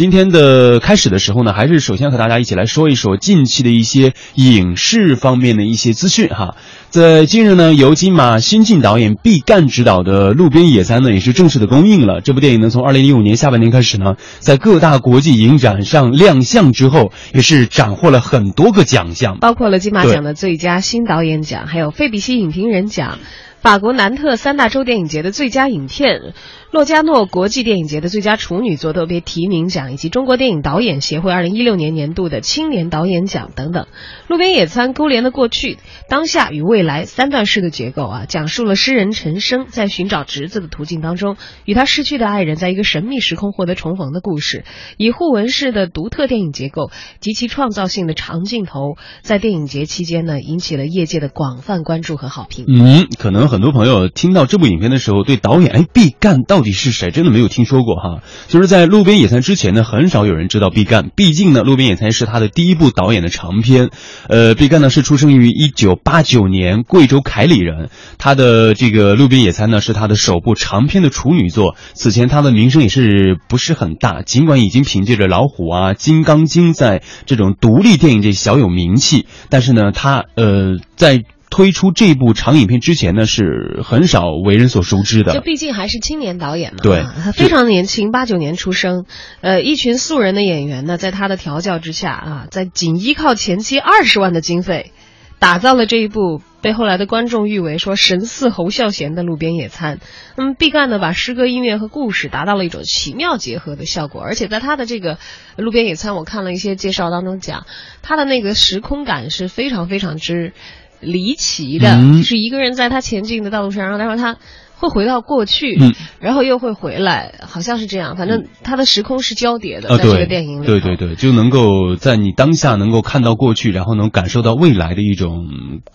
今天的开始的时候呢，还是首先和大家一起来说一说近期的一些影视方面的一些资讯哈。在近日呢，由金马新晋导演毕赣执导的《路边野餐》呢，也是正式的公映了。这部电影呢，从二零一五年下半年开始呢，在各大国际影展上亮相之后，也是斩获了很多个奖项，包括了金马奖的最佳新导演奖，还有费比西影评人奖。法国南特三大洲电影节的最佳影片。洛迦诺国际电影节的最佳处女作特别提名奖，以及中国电影导演协会二零一六年年度的青年导演奖等等，《路边野餐》勾连的过去、当下与未来三段式的结构啊，讲述了诗人陈升在寻找侄子的途径当中，与他逝去的爱人在一个神秘时空获得重逢的故事。以互文式的独特电影结构及其创造性的长镜头，在电影节期间呢，引起了业界的广泛关注和好评。嗯，可能很多朋友听到这部影片的时候，对导演哎毕赣到。到底是谁？真的没有听说过哈。就是在《路边野餐》之前呢，很少有人知道毕赣。毕竟呢，《路边野餐》是他的第一部导演的长片。呃，毕赣呢是出生于一九八九年，贵州凯里人。他的这个《路边野餐》呢是他的首部长片的处女作。此前他的名声也是不是很大，尽管已经凭借着《老虎》啊、《金刚经》在这种独立电影界小有名气，但是呢，他呃在。推出这部长影片之前呢，是很少为人所熟知的。就毕竟还是青年导演嘛，对，他非常年轻，八九年出生。呃，一群素人的演员呢，在他的调教之下啊，在仅依靠前期二十万的经费，打造了这一部被后来的观众誉为说神似侯孝贤的路边野餐。那么毕赣呢，把诗歌、音乐和故事达到了一种奇妙结合的效果，而且在他的这个路边野餐，我看了一些介绍当中讲，他的那个时空感是非常非常之。离奇的，是一个人在他前进的道路上，然后他说他会回到过去，然后又会回来，好像是这样。反正他的时空是交叠的，在这个电影里，对对对，就能够在你当下能够看到过去，然后能感受到未来的一种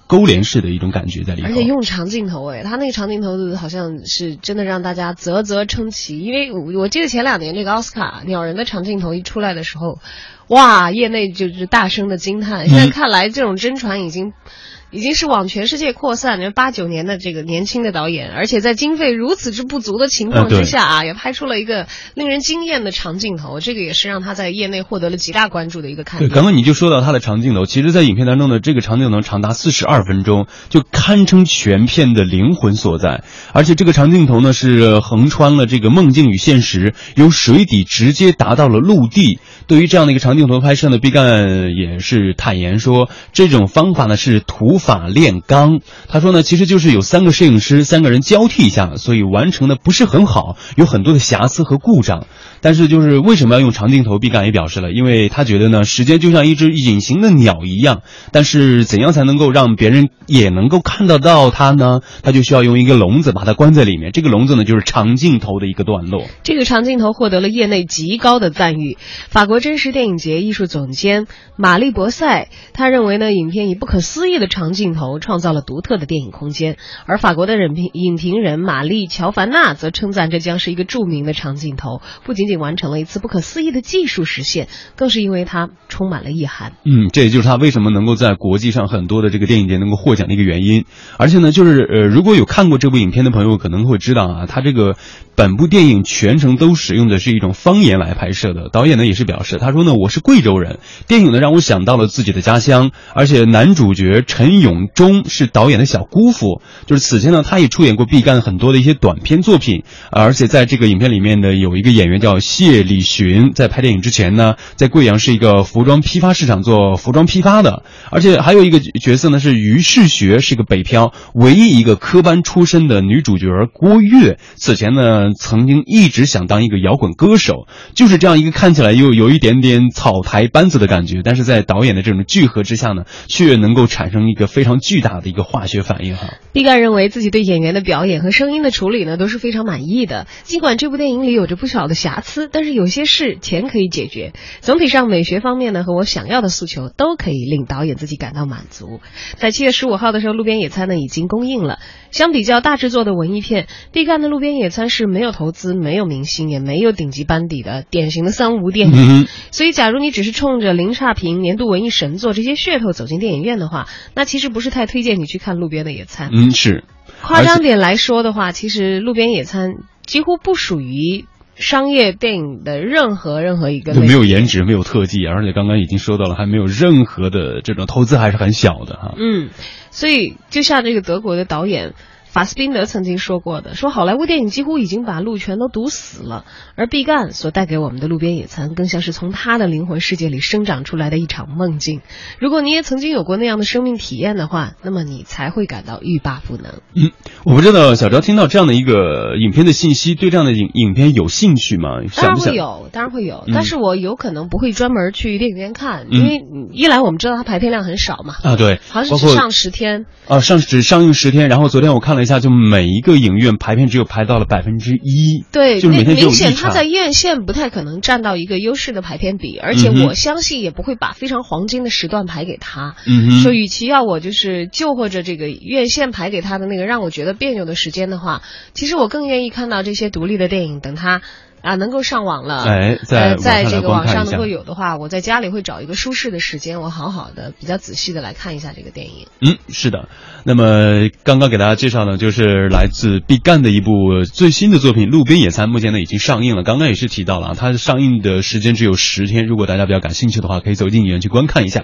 勾连式的一种感觉在里面。而且用长镜头，哎，他那个长镜头好像是真的让大家啧啧称奇。因为我记得前两年这个奥斯卡鸟人的长镜头一出来的时候，哇，业内就是大声的惊叹。现在看来，这种真传已经。已经是往全世界扩散。你八九年的这个年轻的导演，而且在经费如此之不足的情况之下啊，也拍出了一个令人惊艳的长镜头。这个也是让他在业内获得了极大关注的一个看点。对，刚刚你就说到他的长镜头，其实，在影片当中呢，这个长镜头长达四十二分钟，就堪称全片的灵魂所在。而且这个长镜头呢，是横穿了这个梦境与现实，由水底直接达到了陆地。对于这样的一个长镜头拍摄呢，毕赣也是坦言说，这种方法呢是土法炼钢。他说呢，其实就是有三个摄影师，三个人交替一下，所以完成的不是很好，有很多的瑕疵和故障。但是就是为什么要用长镜头？毕赣也表示了，因为他觉得呢，时间就像一只隐形的鸟一样。但是怎样才能够让别人也能够看得到它呢？他就需要用一个笼子把它关在里面。这个笼子呢，就是长镜头的一个段落。这个长镜头获得了业内极高的赞誉。法国真实电影节艺术总监玛丽博塞他认为呢，影片以不可思议的长镜头创造了独特的电影空间。而法国的影评影评人玛丽乔凡纳则称赞这将是一个著名的长镜头，不仅仅。完成了一次不可思议的技术实现，更是因为它充满了意涵。嗯，这也就是他为什么能够在国际上很多的这个电影节能够获奖的一个原因。而且呢，就是呃，如果有看过这部影片的朋友，可能会知道啊，他这个。本部电影全程都使用的是一种方言来拍摄的。导演呢也是表示，他说呢，我是贵州人，电影呢让我想到了自己的家乡。而且男主角陈永忠是导演的小姑父，就是此前呢他也出演过毕赣很多的一些短片作品。而且在这个影片里面呢，有一个演员叫谢礼寻，在拍电影之前呢，在贵阳是一个服装批发市场做服装批发的。而且还有一个角色呢是于世学，是个北漂，唯一一个科班出身的女主角郭跃。此前呢。曾经一直想当一个摇滚歌手，就是这样一个看起来又有一点点草台班子的感觉，但是在导演的这种聚合之下呢，却能够产生一个非常巨大的一个化学反应哈。毕赣认为自己对演员的表演和声音的处理呢都是非常满意的，尽管这部电影里有着不少的瑕疵，但是有些事钱可以解决。总体上美学方面呢和我想要的诉求都可以令导演自己感到满足。在七月十五号的时候，《路边野餐》呢已经公映了。相比较大制作的文艺片，毕赣的《路边野餐》是。没有投资，没有明星，也没有顶级班底的典型的三无电影。所以，假如你只是冲着零差评年度文艺神作这些噱头走进电影院的话，那其实不是太推荐你去看《路边的野餐》。嗯，是。夸张点来说的话，其实《路边野餐》几乎不属于商业电影的任何任何一个就没有颜值，没有特技，而且刚刚已经说到了，还没有任何的这种投资，还是很小的哈。嗯，所以就像这个德国的导演。法斯宾德曾经说过的，说好莱坞电影几乎已经把路全都堵死了，而毕赣所带给我们的路边野餐，更像是从他的灵魂世界里生长出来的一场梦境。如果你也曾经有过那样的生命体验的话，那么你才会感到欲罢不能。嗯，我不知道小昭听到这样的一个影片的信息，对这样的影影片有兴趣吗？当然会有，当然会有，但是我有可能不会专门去电影院看，因为一来我们知道它排片量很少嘛。啊，对，好像是只上十天。啊，上只上映十天，然后昨天我看了一下，就每一个影院排片只有排到了百分之一，对，就每天明显他在院线不太可能占到一个优势的排片比，而且我相信也不会把非常黄金的时段排给他。嗯说与其要我就是救或者这个院线排给他的那个让我觉得别扭的时间的话，其实我更愿意看到这些独立的电影，等他。啊，能够上网了，哎，在在这个网上能够有的话，我在家里会找一个舒适的时间，我好好的、比较仔细的来看一下这个电影。嗯，是的。那么刚刚给大家介绍呢，就是来自毕赣的一部最新的作品《路边野餐》，目前呢已经上映了。刚刚也是提到了，它上映的时间只有十天，如果大家比较感兴趣的话，可以走进影院去观看一下。